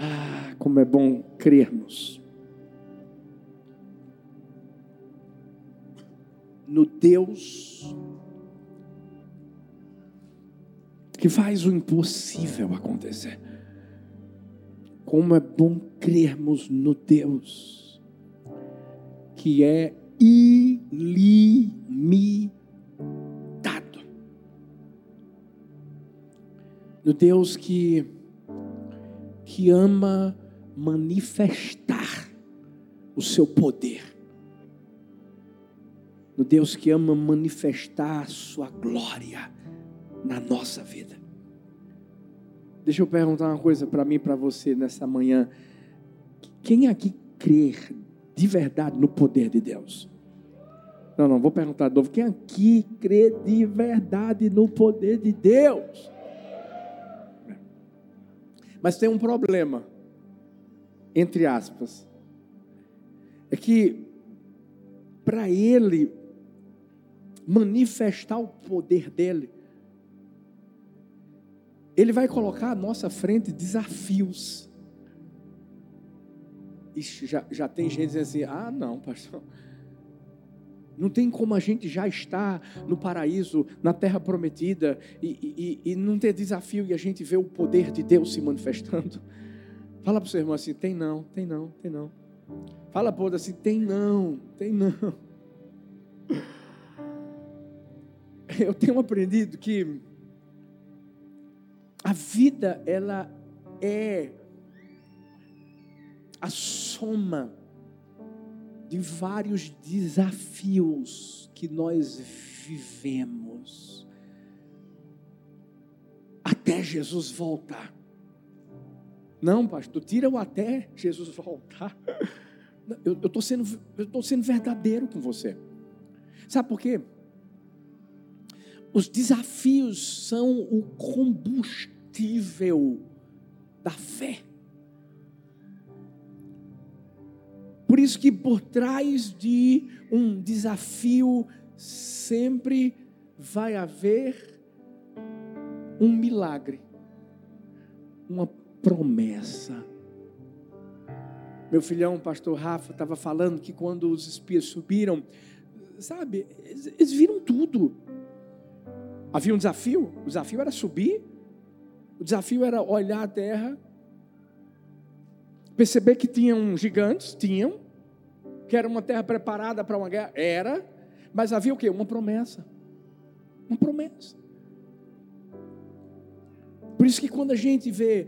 Ah, como é bom crermos no Deus que faz o impossível acontecer. Como é bom crermos no Deus que é ilimitado. No Deus que, que ama manifestar o seu poder. No Deus que ama manifestar a sua glória na nossa vida. Deixa eu perguntar uma coisa para mim e para você nessa manhã. Quem aqui crê de verdade no poder de Deus? Não, não, vou perguntar de novo. Quem aqui crê de verdade no poder de Deus? Mas tem um problema, entre aspas. É que para ele manifestar o poder dele, ele vai colocar à nossa frente desafios. Ixi, já, já tem gente dizendo assim: ah, não, pastor. Não tem como a gente já estar no paraíso, na terra prometida, e, e, e não ter desafio e a gente ver o poder de Deus se manifestando. Fala para o seu irmão assim: tem não, tem não, tem não. Fala para assim: tem não, tem não. Eu tenho aprendido que a vida, ela é a soma de vários desafios que nós vivemos até Jesus voltar. Não, pastor, tira o até Jesus voltar. Eu estou sendo, eu sendo verdadeiro com você. Sabe por quê? Os desafios são o combustível da fé. Por isso que por trás de um desafio sempre vai haver um milagre, uma promessa. Meu filhão, o pastor Rafa, estava falando que quando os espias subiram, sabe, eles viram tudo. Havia um desafio, o desafio era subir, o desafio era olhar a terra, perceber que tinham gigantes, tinham, que era uma terra preparada para uma guerra, era, mas havia o que? Uma promessa. Uma promessa. Por isso que quando a gente vê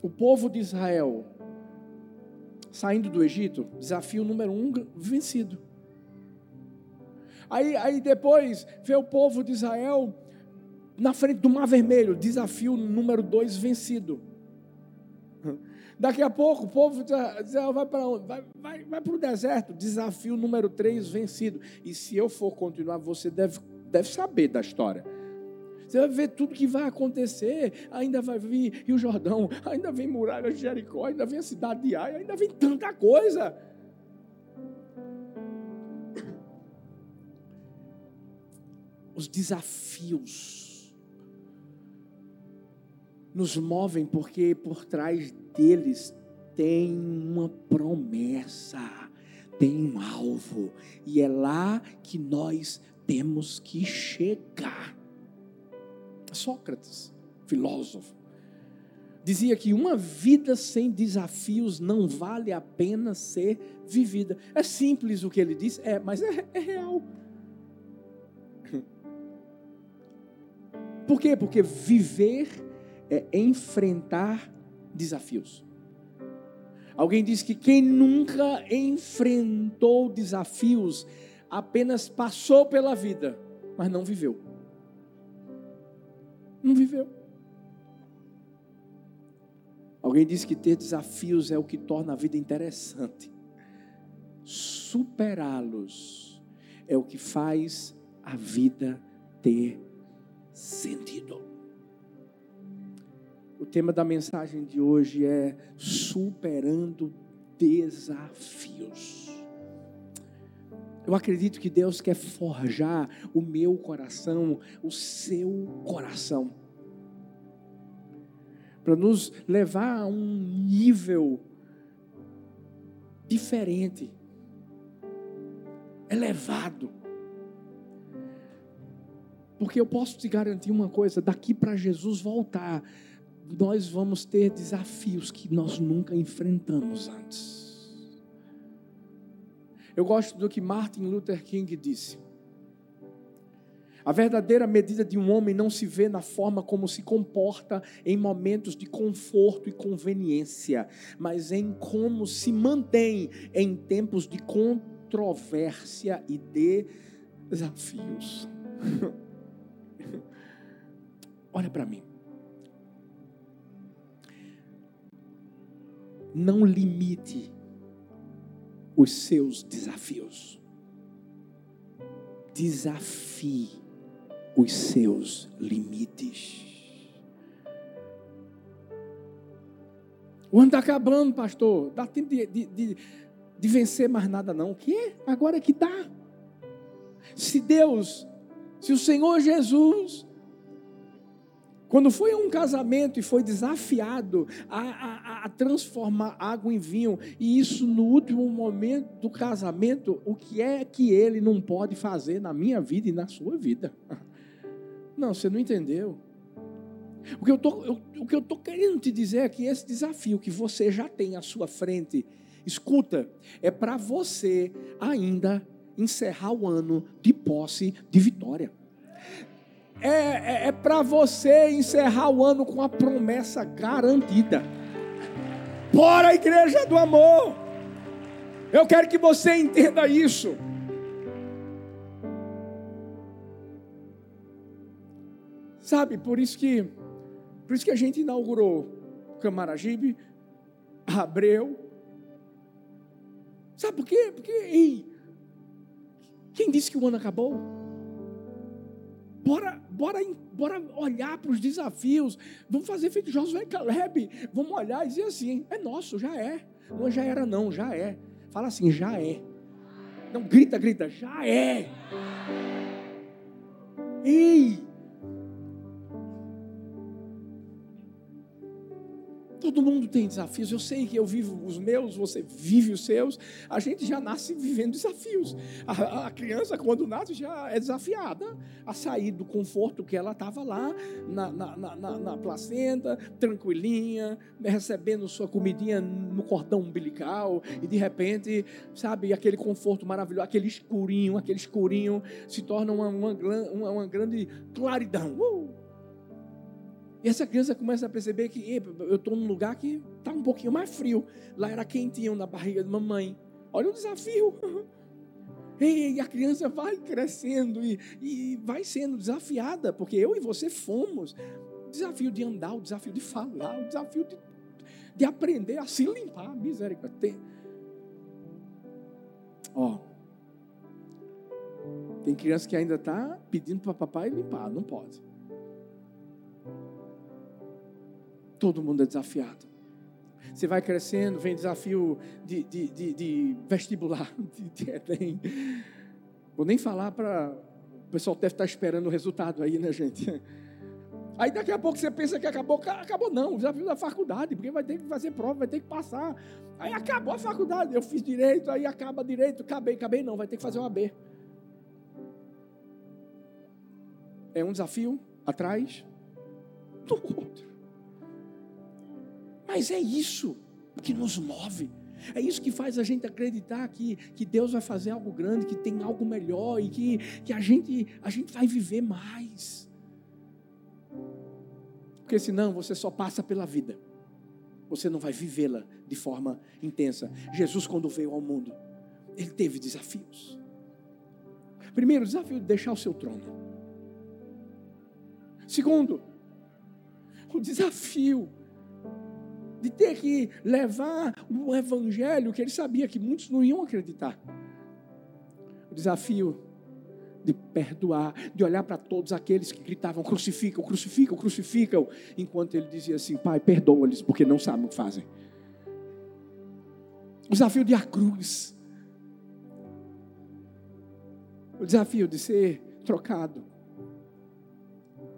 o povo de Israel saindo do Egito, desafio número um vencido. Aí, aí depois vê o povo de Israel na frente do Mar Vermelho, desafio número dois vencido. Daqui a pouco o povo de Israel vai para onde? Vai, vai, vai para o deserto, desafio número três vencido. E se eu for continuar, você deve, deve saber da história. Você vai ver tudo que vai acontecer. Ainda vai vir Rio Jordão, ainda vem muralha de Jericó, ainda vem a cidade de Ai, ainda vem tanta coisa. os desafios nos movem porque por trás deles tem uma promessa, tem um alvo, e é lá que nós temos que chegar. Sócrates, filósofo, dizia que uma vida sem desafios não vale a pena ser vivida. É simples o que ele diz, é, mas é, é real. Por quê? Porque viver é enfrentar desafios. Alguém disse que quem nunca enfrentou desafios apenas passou pela vida, mas não viveu. Não viveu. Alguém disse que ter desafios é o que torna a vida interessante. Superá-los é o que faz a vida ter sentido. O tema da mensagem de hoje é superando desafios. Eu acredito que Deus quer forjar o meu coração, o seu coração para nos levar a um nível diferente, elevado. Porque eu posso te garantir uma coisa: daqui para Jesus voltar, nós vamos ter desafios que nós nunca enfrentamos antes. Eu gosto do que Martin Luther King disse. A verdadeira medida de um homem não se vê na forma como se comporta em momentos de conforto e conveniência, mas em como se mantém em tempos de controvérsia e de desafios. Olha para mim. Não limite os seus desafios. Desafie os seus limites. O ano está acabando, pastor. Dá tempo de, de, de, de, vencer mais nada, não. O que? Agora é que dá. Se Deus, se o Senhor Jesus quando foi a um casamento e foi desafiado a, a, a, transformar água em vinho, e isso no último momento do casamento, o que é que ele não pode fazer na minha vida e na sua vida? Não, você não entendeu. O que eu tô, eu, que eu estou querendo te dizer é que esse desafio que você já tem à sua frente, escuta, é para você ainda encerrar o ano de posse de vitória é, é, é para você encerrar o ano com a promessa garantida. Bora, igreja do amor! Eu quero que você entenda isso. Sabe, por isso que por isso que a gente inaugurou Camaragibe, Abreu. Sabe por quê? Porque ei, quem disse que o ano acabou? Bora, bora, olhar para os desafios. Vamos fazer feito Josué Caleb. Vamos olhar e dizer assim: é nosso, já é. Não já era, não, já é. Fala assim: já é. Não, grita, grita, já é. Ei! Todo mundo tem desafios. Eu sei que eu vivo os meus, você vive os seus. A gente já nasce vivendo desafios. A, a criança, quando nasce, já é desafiada a sair do conforto que ela estava lá, na, na, na, na, placenta, tranquilinha, recebendo sua comidinha no cordão umbilical. E de repente, sabe, aquele conforto maravilhoso, aquele escurinho, aquele escurinho se torna uma, uma, uma, uma grande claridão. Uh! E essa criança começa a perceber que eu estou num lugar que está um pouquinho mais frio. Lá era quentinho na barriga de mamãe. Olha o desafio. E a criança vai crescendo e, e vai sendo desafiada, porque eu e você fomos. Desafio de andar, o desafio de falar, o desafio de, de aprender a se limpar. Misericórdia. Ó. Tem criança que ainda está pedindo para papai limpar, não pode. Todo mundo é desafiado. Você vai crescendo, vem desafio de, de, de, de vestibular, de, Enem. Vou nem falar para. O pessoal deve estar esperando o resultado aí, né, gente? Aí daqui a pouco você pensa que acabou, acabou não, o desafio da faculdade, porque vai ter que fazer prova, vai ter que passar. Aí acabou a faculdade, eu fiz direito, aí acaba direito, acabei, acabei não, vai ter que fazer uma B. É um desafio atrás do outro. Mas é isso que nos move. É isso que faz a gente acreditar que, que Deus vai fazer algo grande, que tem algo melhor e que, que a, gente, a gente vai viver mais. Porque senão você só passa pela vida, você não vai vivê-la de forma intensa. Jesus, quando veio ao mundo, ele teve desafios. Primeiro, o desafio de deixar o seu trono. Segundo, o desafio de ter que levar um evangelho que ele sabia que muitos não iam acreditar. O desafio de perdoar, de olhar para todos aqueles que gritavam: crucificam, crucificam, crucificam, enquanto ele dizia assim: Pai, perdoa-lhes, porque não sabem o que fazem. O desafio de a cruz. O desafio de ser trocado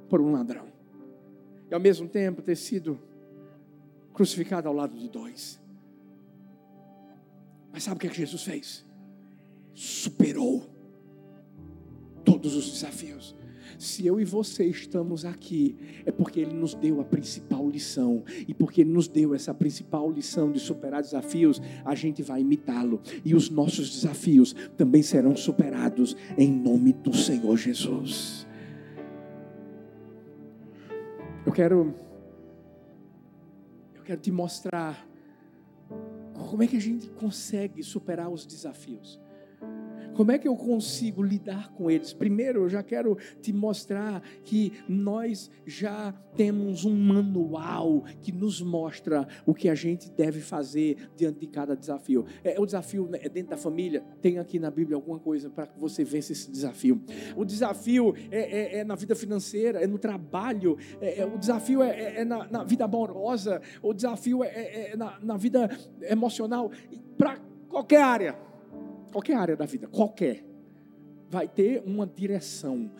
por um ladrão. E ao mesmo tempo ter sido crucificado ao lado de dois. Mas sabe o que, é que Jesus fez? Superou todos os desafios. Se eu e você estamos aqui, é porque Ele nos deu a principal lição. E porque Ele nos deu essa principal lição de superar desafios, a gente vai imitá-lo. E os nossos desafios também serão superados em nome do Senhor Jesus. Eu quero. Eu quero te mostrar como é que a gente consegue superar os desafios. Como é que eu consigo lidar com eles? Primeiro, eu já quero te mostrar que nós já temos um manual que nos mostra o que a gente deve fazer diante de cada desafio. É o desafio né, é dentro da família. Tem aqui na Bíblia alguma coisa para que você vença esse desafio. O desafio é, é, é na vida financeira, é no trabalho. É, é o desafio é, é, é, na, na, vida amorosa. O desafio é, na, na vida emocional. Para qualquer área qualquer área da vida, qualquer, vai ter uma direção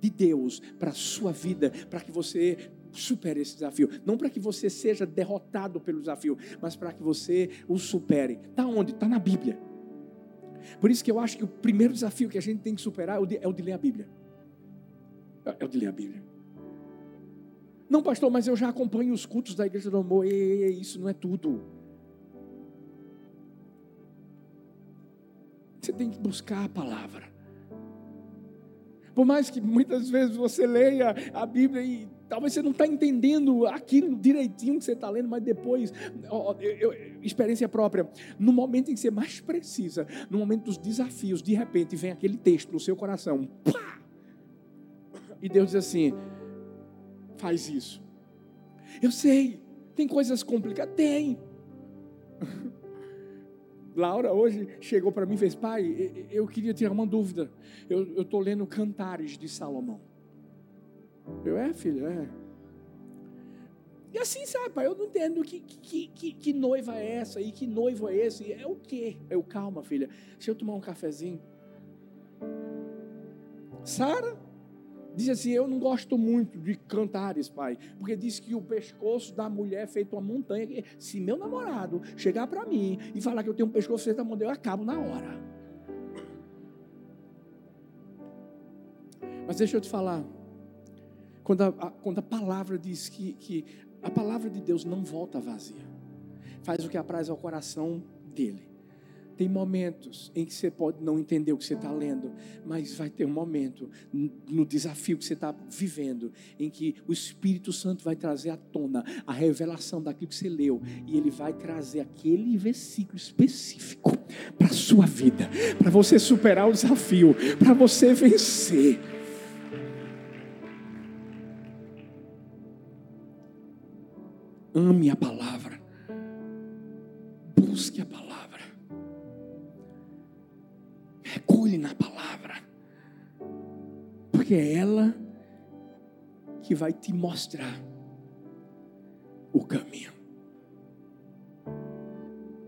de Deus para a sua vida, para que você supere esse desafio. Não para que você seja derrotado pelo desafio, mas para que você o supere. Está onde? Está na Bíblia. Por isso que eu acho que o primeiro desafio que a gente tem que superar é o de, é o de ler a Bíblia. É, é o de ler a Bíblia. Não, pastor, mas eu já acompanho os cultos da Igreja do Amor. E, isso não é tudo. Você tem que buscar a palavra. Por mais que muitas vezes você leia a Bíblia e talvez você não está entendendo aquilo direitinho que você está lendo, mas depois, ó, eu, eu, experiência própria, no momento em que você mais precisa, no momento dos desafios, de repente vem aquele texto no seu coração, pá! e Deus diz assim: faz isso. Eu sei, tem coisas complicadas? Tem. Laura hoje chegou para mim e fez: Pai, eu queria tirar uma dúvida. Eu estou lendo Cantares de Salomão. Eu, é, filha, é. E assim, sabe, pai, eu não entendo que, que, que, que noiva é essa e que noivo é esse. É o quê? Eu, calma, filha, deixa eu tomar um cafezinho. Sara, Diz assim: Eu não gosto muito de cantares, pai, porque diz que o pescoço da mulher é feito uma montanha. Se meu namorado chegar para mim e falar que eu tenho um pescoço feito uma montanha, eu acabo na hora. Mas deixa eu te falar. Quando a, a, quando a palavra diz que, que a palavra de Deus não volta vazia, faz o que apraz ao coração dele. Tem momentos em que você pode não entender o que você está lendo, mas vai ter um momento no desafio que você está vivendo, em que o Espírito Santo vai trazer à tona a revelação daquilo que você leu, e ele vai trazer aquele versículo específico para a sua vida, para você superar o desafio, para você vencer. Ame a palavra, mergulhe na palavra, porque é ela que vai te mostrar o caminho.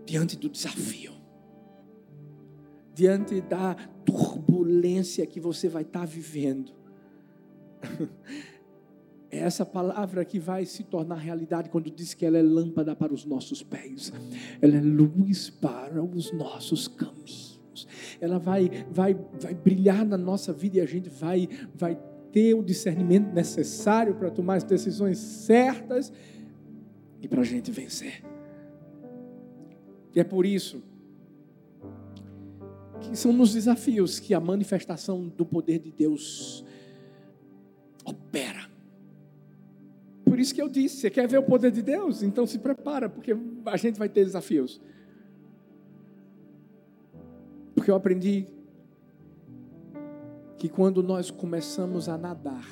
Diante do desafio, diante da turbulência que você vai estar vivendo. É essa palavra que vai se tornar realidade quando diz que ela é lâmpada para os nossos pés, ela é luz para os nossos caminhos ela vai, vai, vai brilhar na nossa vida e a gente vai, vai ter o discernimento necessário para tomar as decisões certas e para a gente vencer. E é por isso que são nos desafios que a manifestação do poder de Deus opera. Por isso que eu disse: você quer ver o poder de Deus? Então se prepara, porque a gente vai ter desafios. Porque eu aprendi que quando nós começamos a nadar,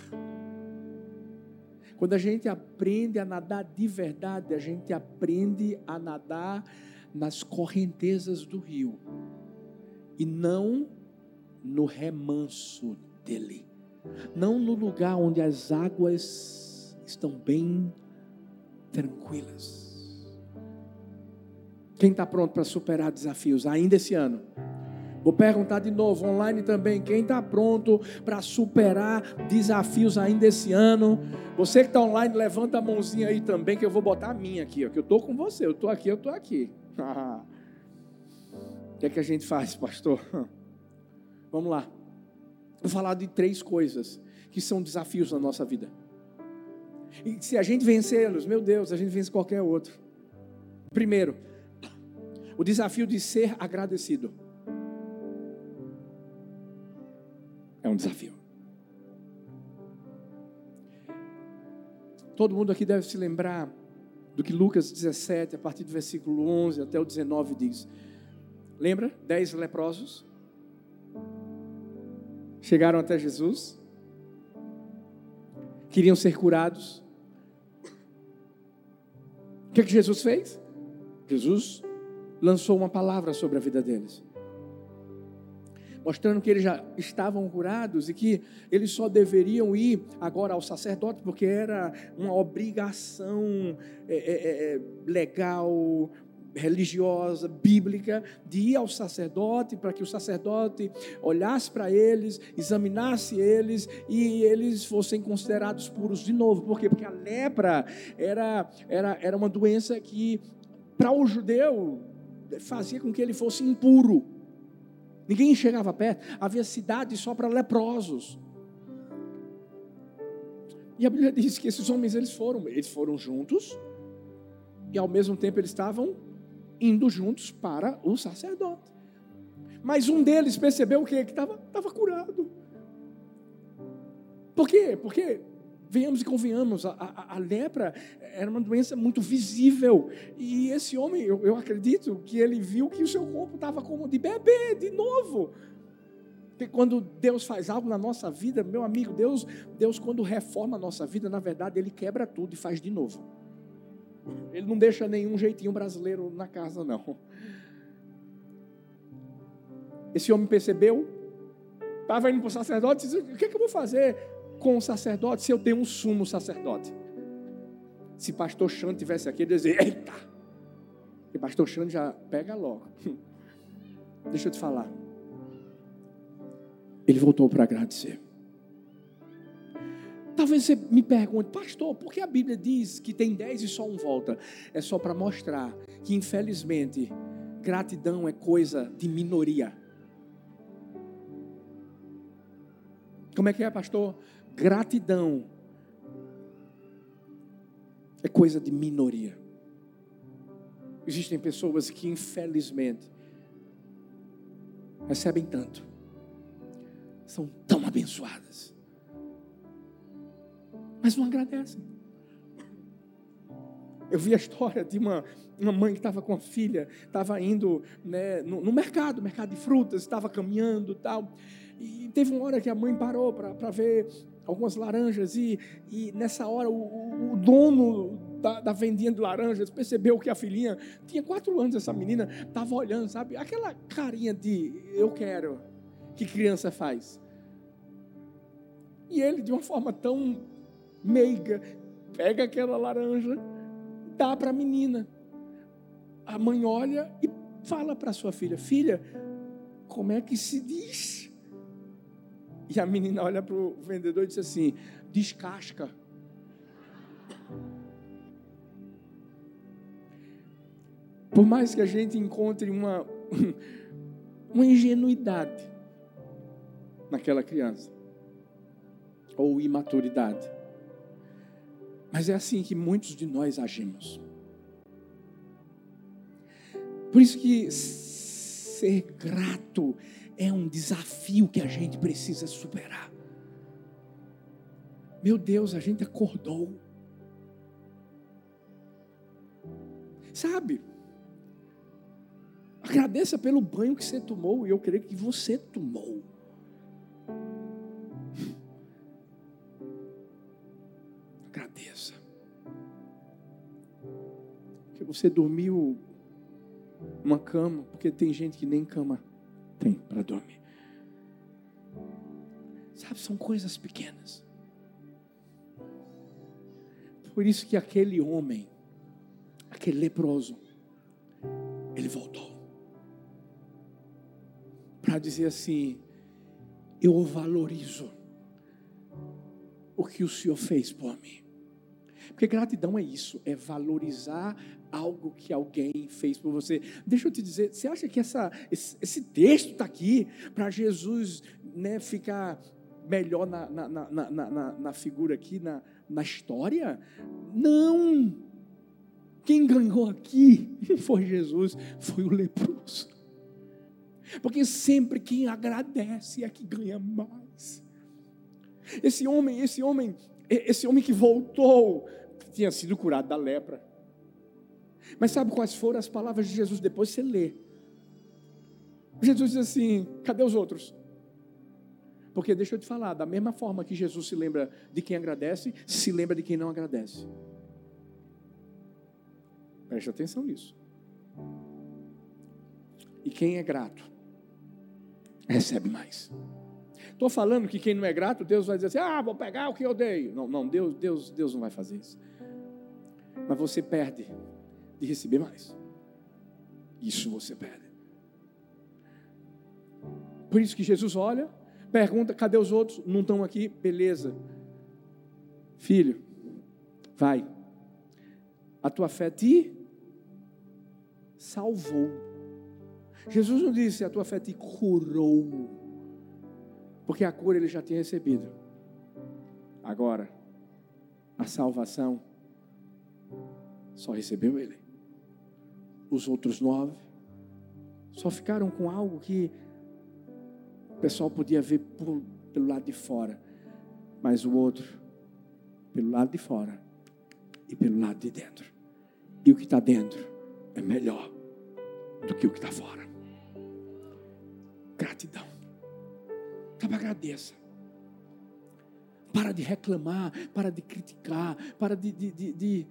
quando a gente aprende a nadar de verdade, a gente aprende a nadar nas correntezas do rio e não no remanso dele, não no lugar onde as águas estão bem tranquilas. Quem está pronto para superar desafios ainda esse ano? Vou perguntar de novo, online também, quem está pronto para superar desafios ainda esse ano? Você que está online, levanta a mãozinha aí também, que eu vou botar a minha aqui, ó, que eu estou com você, eu estou aqui, eu estou aqui. o que é que a gente faz, pastor? Vamos lá. Vou falar de três coisas que são desafios na nossa vida. E se a gente vencê-los, meu Deus, a gente vence qualquer outro. Primeiro, o desafio de ser agradecido. É um desafio. Todo mundo aqui deve se lembrar do que Lucas 17, a partir do versículo 11 até o 19 diz. Lembra? Dez leprosos chegaram até Jesus, queriam ser curados. O que, é que Jesus fez? Jesus lançou uma palavra sobre a vida deles mostrando que eles já estavam curados e que eles só deveriam ir agora ao sacerdote, porque era uma obrigação é, é, é, legal, religiosa, bíblica, de ir ao sacerdote, para que o sacerdote olhasse para eles, examinasse eles e eles fossem considerados puros de novo. Por quê? Porque a lepra era, era, era uma doença que, para o judeu, fazia com que ele fosse impuro. Ninguém chegava perto. Havia cidade só para leprosos. E a Bíblia diz que esses homens eles foram, eles foram juntos e ao mesmo tempo eles estavam indo juntos para o sacerdote. Mas um deles percebeu o? Que estava curado. Por quê? Porque Venhamos e convenhamos, a, a, a, lepra era uma doença muito visível. E esse homem, eu, eu acredito que ele viu que o seu corpo estava como de bebê, de novo. Porque quando Deus faz algo na nossa vida, meu amigo, Deus, Deus quando reforma a nossa vida, na verdade, Ele quebra tudo e faz de novo. Ele não deixa nenhum jeitinho brasileiro na casa, não. Esse homem percebeu, estava indo para o sacerdote e disse: O que, é que eu vou fazer? Com o sacerdote se eu tenho um sumo sacerdote? Se pastor Xande tivesse aqui, ele dizer, eita! E pastor Xande já pega logo. Deixa eu te falar. Ele voltou para agradecer. Talvez você me pergunte, pastor, por que a Bíblia diz que tem dez e só um volta? É só para mostrar que, infelizmente, gratidão é coisa de minoria. Como é que é, pastor? Gratidão é coisa de minoria. Existem pessoas que, infelizmente, recebem tanto, são tão abençoadas, mas não agradecem. Eu vi a história de uma, uma mãe que estava com a filha, estava indo né, no, no, mercado, mercado de frutas, estava caminhando tal. E teve uma hora que a mãe parou para ver algumas laranjas, e, e nessa hora o, o dono da, da, vendinha de laranjas percebeu que a filhinha tinha quatro anos, essa menina estava olhando, sabe? Aquela carinha de eu quero que criança faz. E ele, de uma forma tão meiga, pega aquela laranja, dá para a menina. A mãe olha e fala para sua filha: Filha, como é que se diz? E a menina olha para o vendedor e diz assim: descasca. Por mais que a gente encontre uma, uma ingenuidade naquela criança, ou imaturidade, mas é assim que muitos de nós agimos. Por isso que ser grato é um desafio que a gente precisa superar. Meu Deus, a gente acordou. Sabe? Agradeça pelo banho que você tomou e eu creio que você tomou. Agradeça. Que você dormiu numa cama, porque tem gente que nem cama tem para dormir. Sabe, são coisas pequenas. Por isso que aquele homem, aquele leproso, ele voltou para dizer assim: eu valorizo o que o Senhor fez por mim. Porque gratidão é isso, é valorizar algo que alguém fez por você. Deixa eu te dizer, você acha que essa, esse, esse texto está aqui para Jesus né, ficar melhor na, na, na, na, na figura aqui, na, na história? Não! Quem ganhou aqui foi Jesus, foi o leproso. Porque sempre quem agradece é que ganha mais. Esse homem, esse homem, esse homem que voltou, tinha sido curado da lepra. Mas sabe quais foram as palavras de Jesus? Depois você lê. Jesus diz assim: cadê os outros? Porque deixa eu te falar, da mesma forma que Jesus se lembra de quem agradece, se lembra de quem não agradece. Preste atenção nisso. E quem é grato, recebe mais. Estou falando que quem não é grato, Deus vai dizer assim: ah, vou pegar o que eu dei. Não, não, Deus, Deus, Deus não vai fazer isso. Mas você perde de receber mais. Isso você perde. Por isso que Jesus olha, pergunta: cadê os outros? Não estão aqui? Beleza. Filho, vai. A tua fé te salvou. Jesus não disse: a tua fé te curou. Porque a cura ele já tinha recebido. Agora, a salvação só recebeu ele. Os outros nove só ficaram com algo que o pessoal podia ver por, pelo lado de fora, mas o outro pelo lado de fora e pelo lado de dentro. E o que está dentro é melhor do que o que está fora. Gratidão. Sabe, agradeça. Para de reclamar, para de criticar, para de, de, de, de,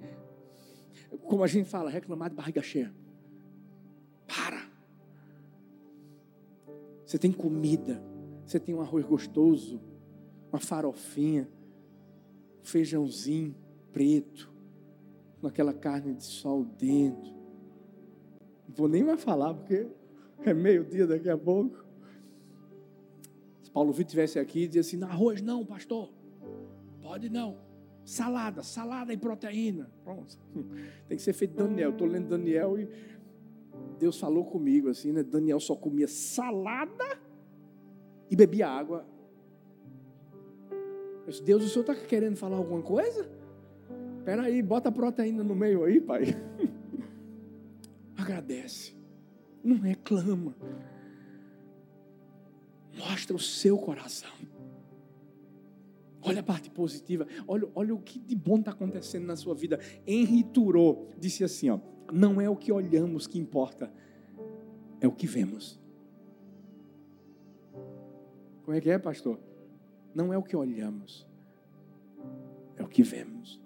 como a gente fala, reclamar de barriga cheia. Para. Você tem comida, você tem um arroz gostoso, uma farofinha, um feijãozinho preto, com aquela carne de sol dentro. Não vou nem mais falar, porque é meio-dia daqui a pouco. Se Paulo Vitor estivesse aqui, dizia assim: arroz não, pastor. Pode não. Salada, salada e proteína. Pronto. Tem que ser feito Daniel. Estou lendo Daniel e Deus falou comigo assim, né? Daniel só comia salada e bebia água. Eu disse, Deus, o senhor está querendo falar alguma coisa? Espera aí, bota a proteína no meio aí, pai. Agradece. Não reclama. Mostra o seu coração. Olha a parte positiva. Olha, olha o que de bom está acontecendo na sua vida. Henri Thoreau disse assim: ó, não é o que olhamos que importa, é o que vemos. Como é que é, pastor? Não é o que olhamos, é o que vemos.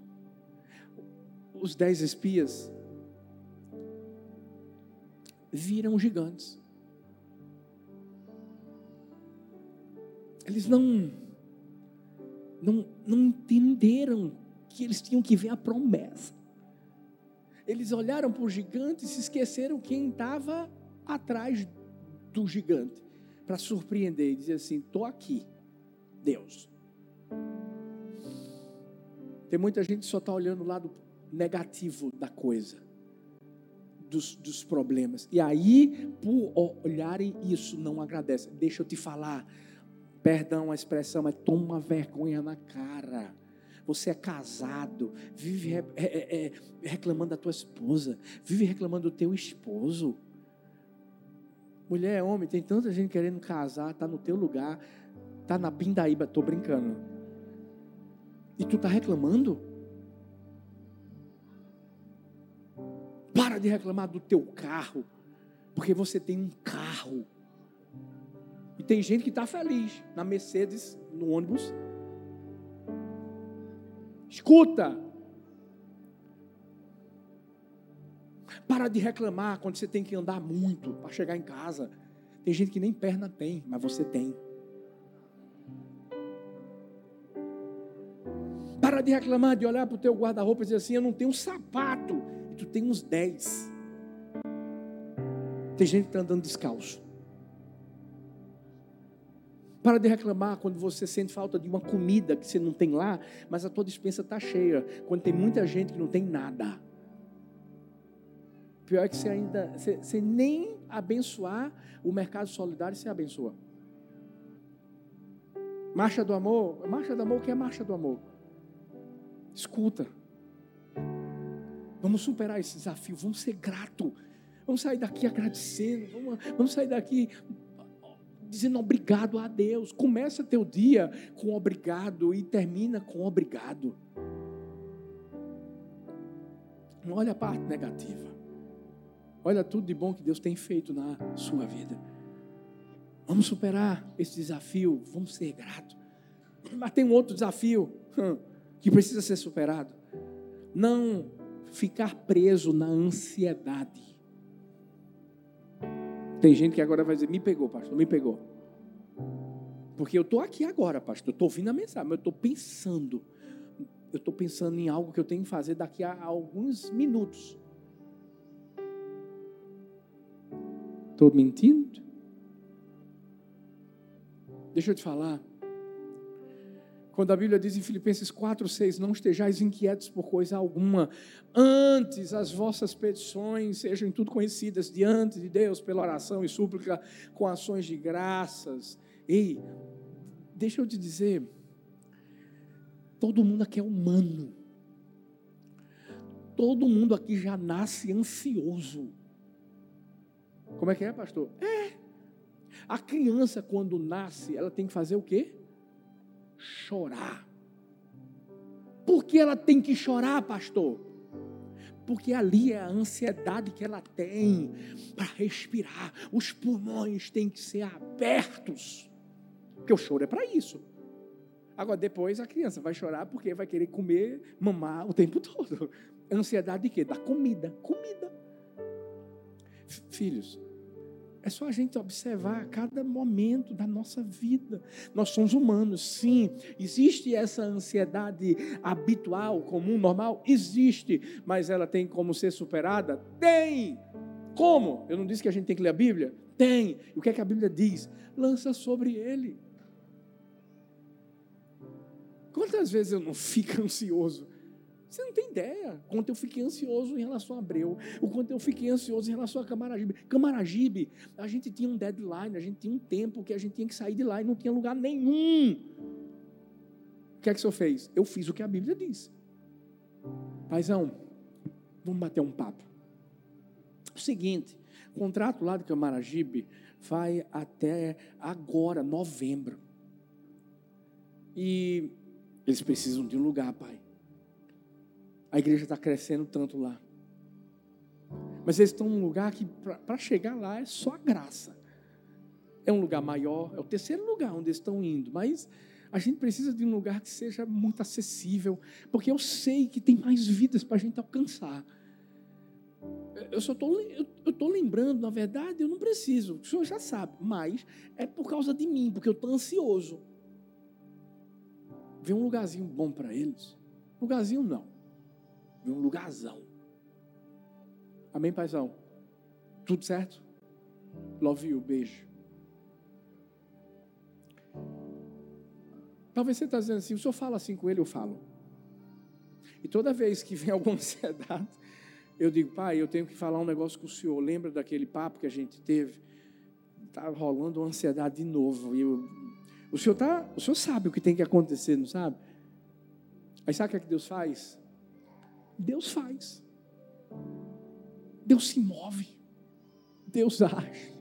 Os dez espias viram gigantes. Eles não, não, não entenderam que eles tinham que ver a promessa. Eles olharam para o gigante e se esqueceram quem estava atrás do gigante para surpreender e dizer assim: estou aqui, Deus. Tem muita gente que só está olhando o lado negativo da coisa, dos, dos problemas. E aí, por olharem isso, não agradece. Deixa eu te falar, Perdão a expressão, mas toma vergonha na cara. Você é casado, vive é, é, é, reclamando da tua esposa, vive reclamando do teu esposo. Mulher, homem, tem tanta gente querendo casar, tá no teu lugar, tá na pindaíba, tô brincando. E tu tá reclamando? Para de reclamar do teu carro, porque você tem um carro. E tem gente que está feliz na Mercedes, no ônibus. Escuta. Para de reclamar quando você tem que andar muito para chegar em casa. Tem gente que nem perna tem, mas você tem. Para de reclamar, de olhar para o teu guarda-roupa e dizer assim: Eu não tenho um sapato. E tu tem uns dez. Tem gente que está andando descalço. Para de reclamar quando você sente falta de uma comida que você não tem lá, mas a tua dispensa está cheia. Quando tem muita gente que não tem nada. Pior é que você ainda, você, você nem abençoar o mercado solidário, você abençoa. Marcha do amor, marcha do amor, o que é marcha do amor? Escuta. Vamos superar esse desafio, vamos ser grato. Vamos sair daqui agradecendo, vamos, vamos sair daqui dizendo obrigado a Deus. Começa teu dia com obrigado e termina com obrigado. Não olha a parte negativa. Olha tudo de bom que Deus tem feito na sua vida. Vamos superar esse desafio, vamos ser gratos. Mas tem um outro desafio hum, que precisa ser superado. Não ficar preso na ansiedade. Tem gente que agora vai dizer: me pegou, pastor, me pegou. Porque eu estou aqui agora, pastor, eu estou ouvindo a mensagem, mas eu estou pensando. Eu estou pensando em algo que eu tenho que fazer daqui a alguns minutos. Estou mentindo? Deixa eu te falar. Quando a Bíblia diz em Filipenses 4, 6, não estejais inquietos por coisa alguma, antes as vossas petições sejam em tudo conhecidas diante de Deus pela oração e súplica com ações de graças. Ei, deixa eu te dizer, todo mundo aqui é humano. Todo mundo aqui já nasce ansioso. Como é que é, pastor? É. A criança, quando nasce, ela tem que fazer o quê? Chorar. Por que ela tem que chorar, pastor? Porque ali é a ansiedade que ela tem para respirar. Os pulmões têm que ser abertos. Porque o choro é para isso. Agora, depois a criança vai chorar porque vai querer comer, mamar o tempo todo. Ansiedade de quê? Da comida. Comida. Filhos, é só a gente observar cada momento da nossa vida. Nós somos humanos, sim. Existe essa ansiedade habitual, comum, normal? Existe. Mas ela tem como ser superada? Tem. Como? Eu não disse que a gente tem que ler a Bíblia? Tem. E o que é que a Bíblia diz? Lança sobre ele. Quantas vezes eu não fico ansioso? Você não tem ideia o quanto eu fiquei ansioso em relação a Abreu, o quanto eu fiquei ansioso em relação a Camaragibe. Camaragibe, a gente tinha um deadline, a gente tinha um tempo que a gente tinha que sair de lá e não tinha lugar nenhum. O que é que o senhor fez? Eu fiz o que a Bíblia diz. Paizão, vamos bater um papo. O seguinte, o contrato lá de Camaragibe vai até agora, novembro. E eles precisam de um lugar, pai. A igreja está crescendo tanto lá. Mas eles estão num lugar que, para chegar lá, é só a graça. É um lugar maior, é o terceiro lugar onde eles estão indo. Mas a gente precisa de um lugar que seja muito acessível, porque eu sei que tem mais vidas para a gente alcançar. Eu só estou eu, eu lembrando, na verdade, eu não preciso, o senhor já sabe, mas é por causa de mim, porque eu estou ansioso. Ver um lugarzinho bom para eles. Lugarzinho não de um lugarzão. Amém, paizão? Tudo certo? Love you, beijo. Talvez você está dizendo assim, o senhor fala assim com ele, eu falo. E toda vez que vem alguma ansiedade, eu digo, pai, eu tenho que falar um negócio com o senhor. Lembra daquele papo que a gente teve? Está rolando uma ansiedade de novo. E eu, o, senhor tá, o senhor sabe o que tem que acontecer, não sabe? Aí sabe o que, é que Deus faz? Deus faz. Deus se move. Deus age.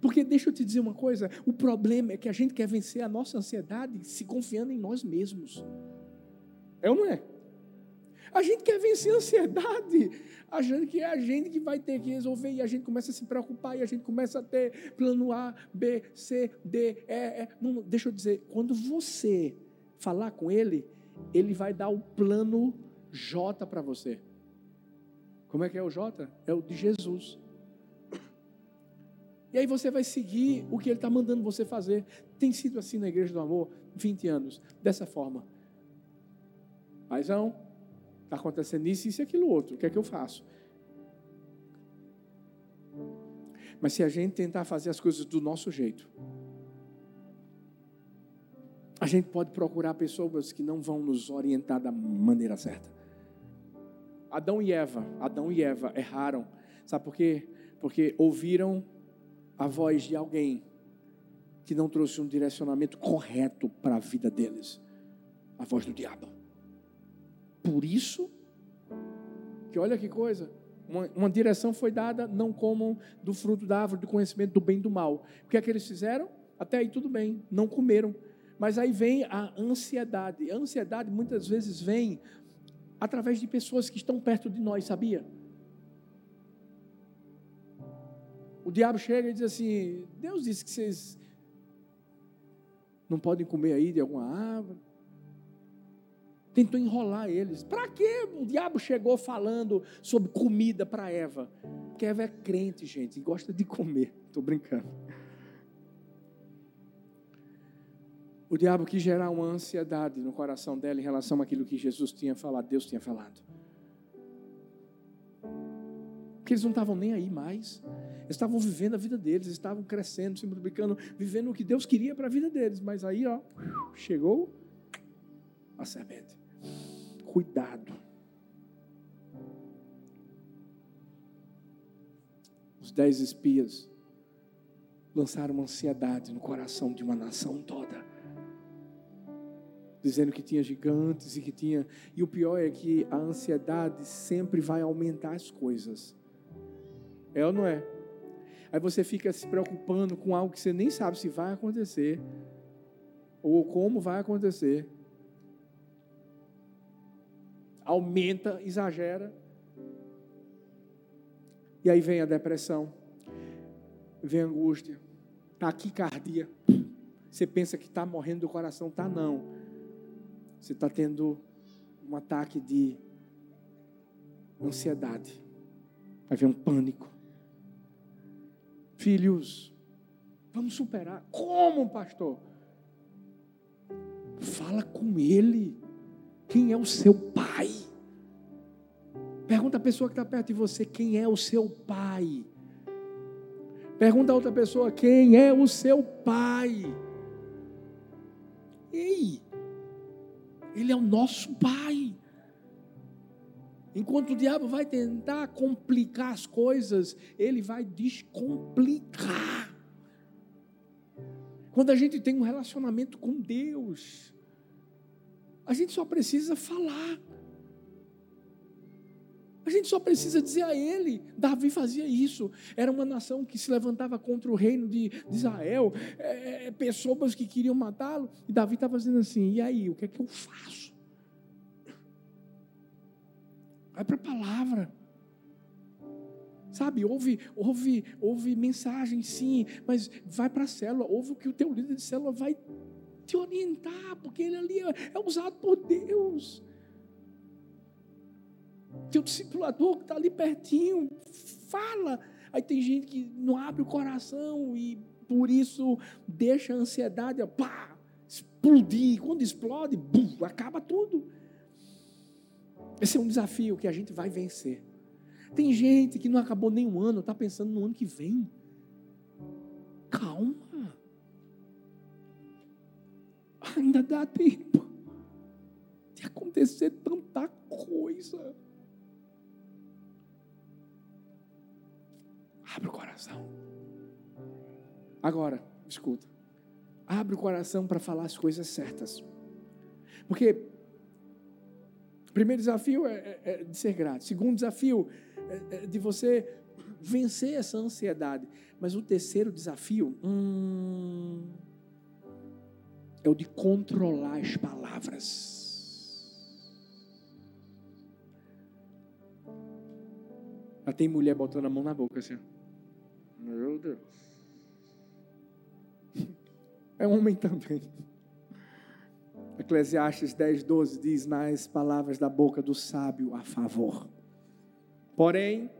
Porque deixa eu te dizer uma coisa: o problema é que a gente quer vencer a nossa ansiedade se confiando em nós mesmos. É ou não é? A gente quer vencer a ansiedade, achando que é a gente que vai ter que resolver, e a gente começa a se preocupar, e a gente começa a ter plano A, B, C, D, E. e. Não, deixa eu dizer: quando você falar com ele, ele vai dar o plano J para você. Como é que é o J? É o de Jesus. E aí você vai seguir o que ele está mandando você fazer. Tem sido assim na Igreja do Amor 20 anos, dessa forma. Paizão, está acontecendo isso, isso e aquilo outro. O que é que eu faço? Mas se a gente tentar fazer as coisas do nosso jeito, A gente pode procurar pessoas que não vão nos orientar da maneira certa. Adão e Eva, Adão e Eva erraram. Sabe por quê? Porque ouviram a voz de alguém que não trouxe um direcionamento correto para a vida deles. A voz do diabo. Por isso, que olha que coisa, uma, uma, direção foi dada, não comam do fruto da árvore do conhecimento do bem e do mal. O que é que eles fizeram? Até aí tudo bem, não comeram. Mas aí vem a ansiedade. A ansiedade muitas vezes vem através de pessoas que estão perto de nós, sabia? O diabo chega e diz assim: Deus disse que vocês não podem comer aí de alguma árvore. Tentou enrolar eles. Para quê? O diabo chegou falando sobre comida para Eva. Porque Eva é crente, gente, e gosta de comer. Estou brincando. O diabo quis gerar uma ansiedade no coração dela em relação àquilo que Jesus tinha falado, Deus tinha falado. Porque eles não estavam nem aí mais. Eles estavam vivendo a vida deles, estavam crescendo, se multiplicando, vivendo o que Deus queria para a vida deles. Mas aí, ó, chegou a serpente. Cuidado. Os dez espias lançaram uma ansiedade no coração de uma nação toda dizendo que tinha gigantes e que tinha. E o pior é que a ansiedade sempre vai aumentar as coisas. É ou não é? Aí você fica se preocupando com algo que você nem sabe se vai acontecer ou como vai acontecer. Aumenta, exagera. E aí vem a depressão, vem a angústia, taquicardia. Você pensa que está morrendo do coração, tá não você está tendo um ataque de ansiedade. Vai vir um pânico. Filhos, vamos superar. Como, pastor? Fala com ele. Quem é o seu pai? Pergunta a pessoa que está perto de você: quem é o seu pai? Pergunta a outra pessoa: quem é o seu pai? Ei, ele é o nosso Pai. Enquanto o diabo vai tentar complicar as coisas, ele vai descomplicar. Quando a gente tem um relacionamento com Deus, a gente só precisa falar. A gente só precisa dizer a ele. Davi fazia isso. Era uma nação que se levantava contra o reino de, Israel, é, é, pessoas que queriam matá-lo. E Davi estava dizendo assim: e aí, o que é que eu faço? Vai para a palavra. Sabe, ouve, ouve, ouve mensagem, sim, mas vai para a célula, ouve o que o teu líder de célula vai te orientar, porque ele ali é, é usado por Deus teu discipulador que está ali pertinho, fala. Aí tem gente que não abre o coração e por isso deixa a ansiedade, pá, explodir. Quando explode, acaba tudo. Esse é um desafio que a gente vai vencer. Tem gente que não acabou nem um ano, está pensando no ano que vem. Calma. Ainda dá tempo de acontecer tanta coisa. Abre o coração. Agora, escuta. Abre o coração para falar as coisas certas. Porque o primeiro desafio é, é, é de ser grato. O segundo desafio é, é de você vencer essa ansiedade. Mas o terceiro desafio hum, é o de controlar as palavras. Já tem mulher botando a mão na boca assim. Meu Deus. É homem também. Eclesiastes 10, 12 diz: Nas palavras da boca do sábio a favor. Porém,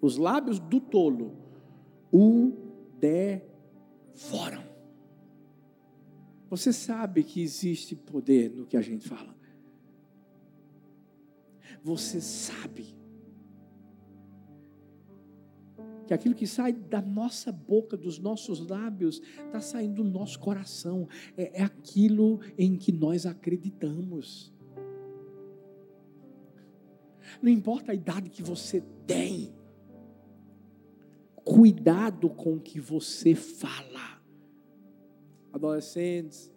os lábios do tolo o devoram. Você sabe que existe poder no que a gente fala. Você sabe que aquilo que sai da nossa boca, dos nossos lábios, está saindo do nosso coração. É, é aquilo em que nós acreditamos. Não importa a idade que você tem, cuidado com o que você fala. Adolescentes,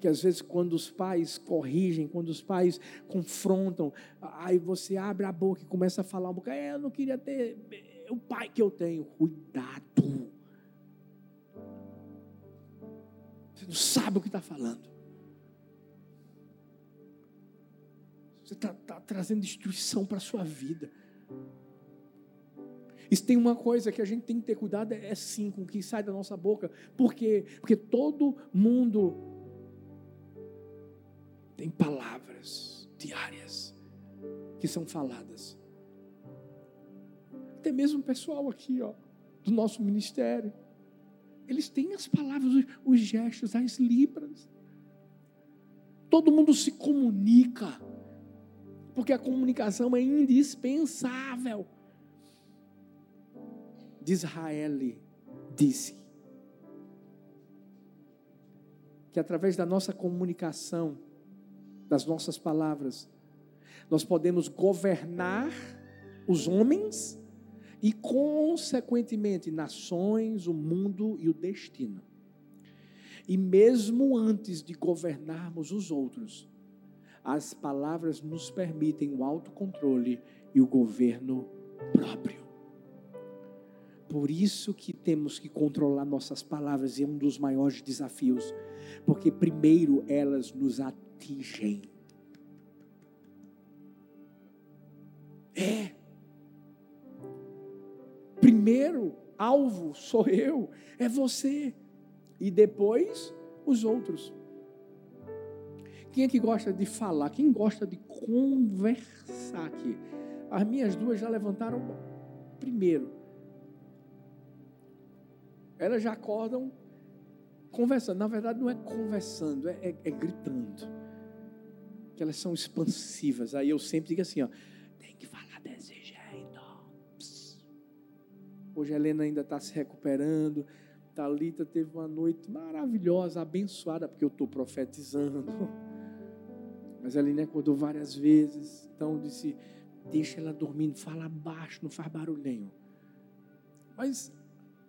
que às vezes quando os pais corrigem, quando os pais confrontam, aí você abre a boca e começa a falar um bocado, é, eu não queria ter o pai que eu tenho. Cuidado. Você não sabe o que está falando. Você está tá trazendo destruição para a sua vida. E tem uma coisa que a gente tem que ter cuidado, é, é sim com o que sai da nossa boca. Por quê? Porque todo mundo tem palavras diárias que são faladas. Até mesmo o pessoal aqui, ó, do nosso ministério. Eles têm as palavras, os gestos, as libras. Todo mundo se comunica. Porque a comunicação é indispensável. De Israel disse que através da nossa comunicação, das nossas palavras, nós podemos governar os homens e, consequentemente, nações, o mundo e o destino. E mesmo antes de governarmos os outros, as palavras nos permitem o autocontrole e o governo próprio. Por isso que temos que controlar nossas palavras, é um dos maiores desafios, porque primeiro elas nos atingem. É. Primeiro alvo sou eu, é você, e depois os outros. Quem é que gosta de falar? Quem gosta de conversar aqui? As minhas duas já levantaram primeiro. Elas já acordam conversando. Na verdade, não é conversando, é, é, é gritando. Que elas são expansivas. Aí eu sempre digo assim: ó, tem que falar desse. Hoje a Helena ainda está se recuperando. Talita teve uma noite maravilhosa, abençoada, porque eu estou profetizando. Mas a Aline acordou várias vezes. Então disse: deixa ela dormindo, fala baixo, não faz barulhinho. Mas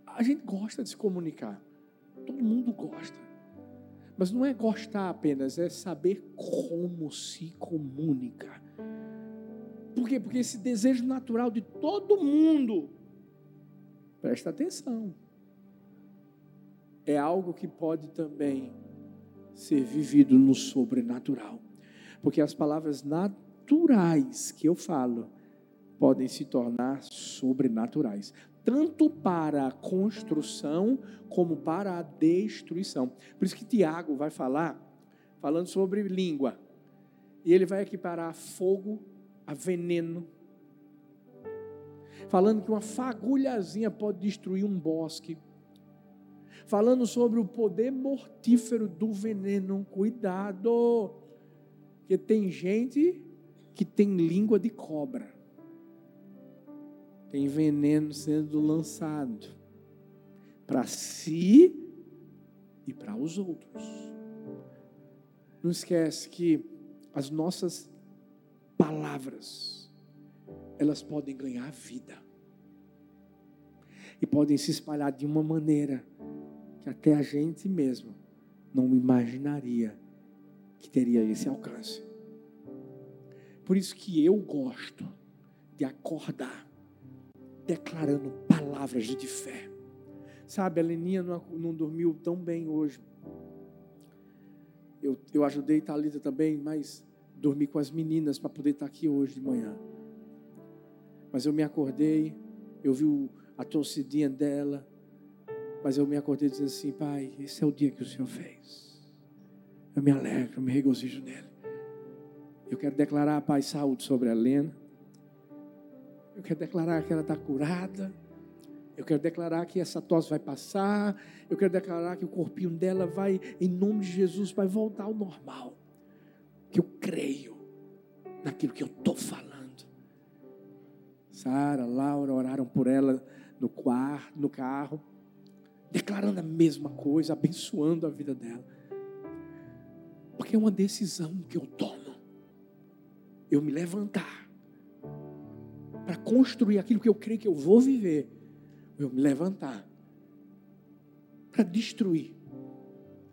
a gente gosta de se comunicar. Todo mundo gosta. Mas não é gostar apenas, é saber como se comunica. Por quê? Porque esse desejo natural de todo mundo, presta atenção, é algo que pode também ser vivido no sobrenatural. Porque as palavras naturais que eu falo podem se tornar sobrenaturais, tanto para a construção como para a destruição. Por isso que Tiago vai falar, falando sobre língua, e ele vai equiparar fogo a veneno, falando que uma fagulhazinha pode destruir um bosque, falando sobre o poder mortífero do veneno. Cuidado! Porque tem gente que tem língua de cobra. Tem veneno sendo lançado para si e para os outros. Não esquece que as nossas palavras elas podem ganhar vida. E podem se espalhar de uma maneira que até a gente mesmo não imaginaria que teria esse alcance. Por isso que eu gosto de acordar declarando palavras de fé. Sabe, a Leninha não, não dormiu tão bem hoje. Eu, eu ajudei Thalita também, mas dormi com as meninas para poder estar aqui hoje de manhã. Mas eu me acordei, eu vi a torcidinha dela, mas eu me acordei dizendo assim, pai, esse é o dia que o Senhor fez. Eu me alegro, eu me regozijo nele. Eu quero declarar, Pai, saúde sobre a Helena. Eu quero declarar que ela está curada. Eu quero declarar que essa tosse vai passar. Eu quero declarar que o corpinho dela vai, em nome de Jesus, vai voltar ao normal. Que eu creio naquilo que eu estou falando. Sara, Laura oraram por ela no, quarto, no carro, declarando a mesma coisa, abençoando a vida dela. Porque é uma decisão que eu tomo. Eu me levantar para construir aquilo que eu creio que eu vou viver. Eu me levantar para destruir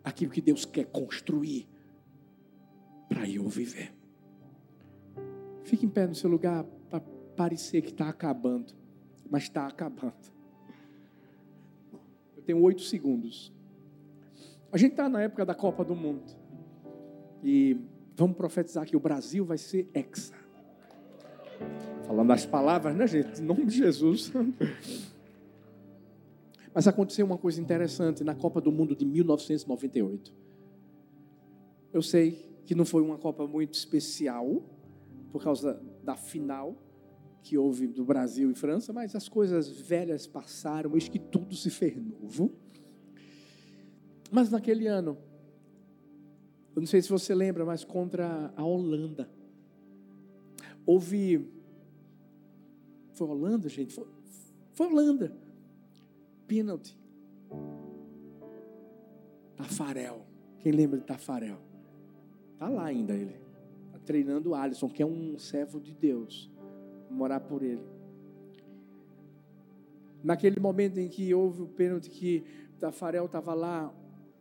aquilo que Deus quer construir para eu viver. Fique em pé no seu lugar parecer que está acabando, mas está acabando. Eu tenho oito segundos. A gente está na época da Copa do Mundo. E vamos profetizar que o Brasil vai ser hexa. Falando as palavras, né, gente? Em nome de Jesus. Mas aconteceu uma coisa interessante na Copa do Mundo de 1998. Eu sei que não foi uma Copa muito especial, por causa da final que houve do Brasil e França, mas as coisas velhas passaram, eis que tudo se fez novo. Mas naquele ano, eu não sei se você lembra, mas contra a Holanda, houve. Foi Holanda, gente? Foi, foi Holanda pênalti. Tafarel. Quem lembra de Tafarel? Está lá ainda ele. Está treinando o Alisson, que é um servo de Deus. Vou morar por ele. Naquele momento em que houve o pênalti que Tafarel estava lá,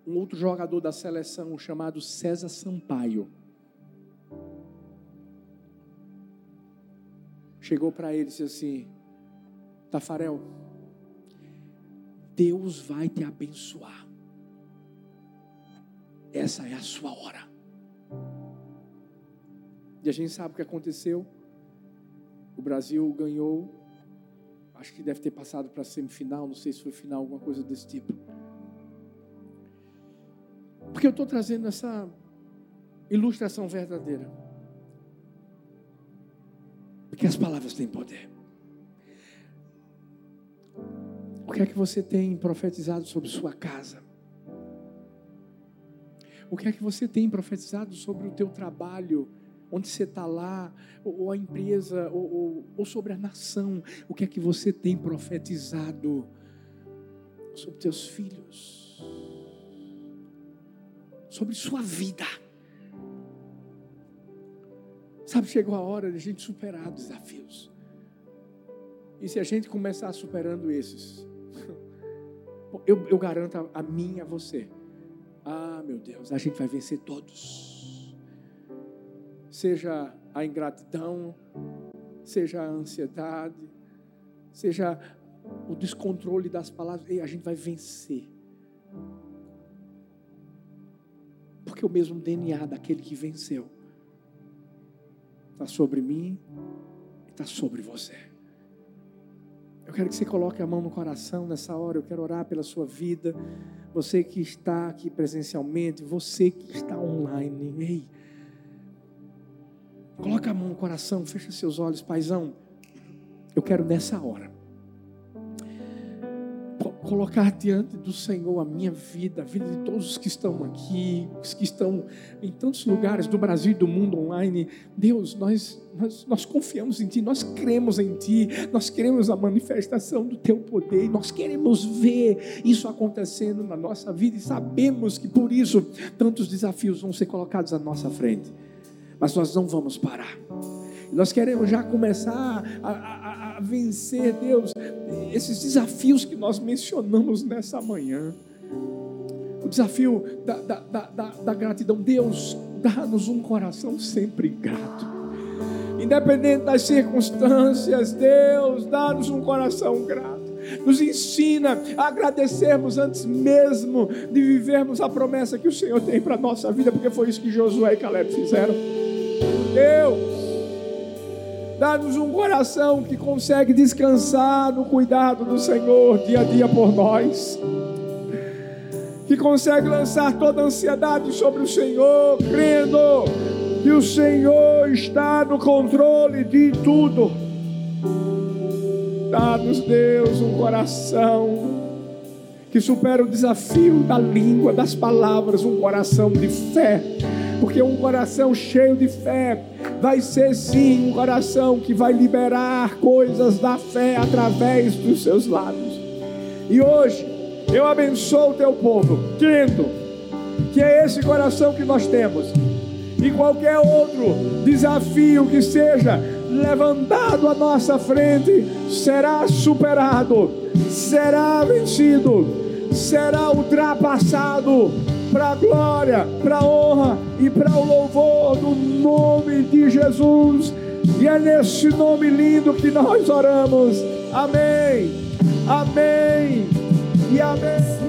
um outro jogador da seleção chamado César Sampaio. Chegou para ele e disse assim: Tafarel, Deus vai te abençoar. Essa é a sua hora. E a gente sabe o que aconteceu. O Brasil ganhou. Acho que deve ter passado para a semifinal. Não sei se foi final, alguma coisa desse tipo. Porque eu estou trazendo essa ilustração verdadeira. Porque as palavras têm poder. O que é que você tem profetizado sobre sua casa? O que é que você tem profetizado sobre o teu trabalho? Onde você está lá, ou, a empresa, ou, ou, ou sobre a nação? O que é que você tem profetizado sobre teus filhos? Sobre sua vida? Sabe, chegou a hora de a gente superar desafios. E se a gente começar superando esses, eu, eu garanto a, a mim e a você. Ah, meu Deus, a gente vai vencer todos. Seja a ingratidão, seja a ansiedade, seja o descontrole das palavras, e a gente vai vencer. Porque o mesmo DNA daquele que venceu está sobre mim e está sobre você. Eu quero que você coloque a mão no coração nessa hora. Eu quero orar pela sua vida. Você que está aqui presencialmente, você que está online. Ei, coloca a mão no coração, fecha seus olhos, paizão. Eu quero nessa hora colocar diante do Senhor a minha vida, a vida de todos os que estão aqui, os que estão em tantos lugares do Brasil e do mundo online. Deus, nós, nós, nós confiamos em Ti, nós cremos em Ti, nós queremos a manifestação do Teu poder, nós queremos ver isso acontecendo na nossa vida e sabemos que por isso tantos desafios vão ser colocados à nossa frente, mas nós não vamos parar. Nós queremos já começar a, a, a vencer, Deus, esses desafios que nós mencionamos nessa manhã. O desafio da, da, da, da gratidão. Deus, dá-nos um coração sempre grato. Independente das circunstâncias, Deus, dá-nos um coração grato. Nos ensina a agradecermos antes mesmo de vivermos a promessa que o Senhor tem para a nossa vida, porque foi isso que Josué e Caleb fizeram. Deus, Dá-nos um coração que consegue descansar no cuidado do Senhor dia a dia por nós. Que consegue lançar toda a ansiedade sobre o Senhor, crendo que o Senhor está no controle de tudo. Dá-nos, Deus, um coração que supera o desafio da língua, das palavras, um coração de fé. Porque um coração cheio de fé vai ser sim um coração que vai liberar coisas da fé através dos seus lábios. E hoje eu abençoo o teu povo, crendo que é esse coração que nós temos. E qualquer outro desafio que seja levantado à nossa frente será superado, será vencido, será ultrapassado para a glória, para a honra e para o louvor do nome de Jesus. E é nesse nome lindo que nós oramos. Amém. Amém. E amém.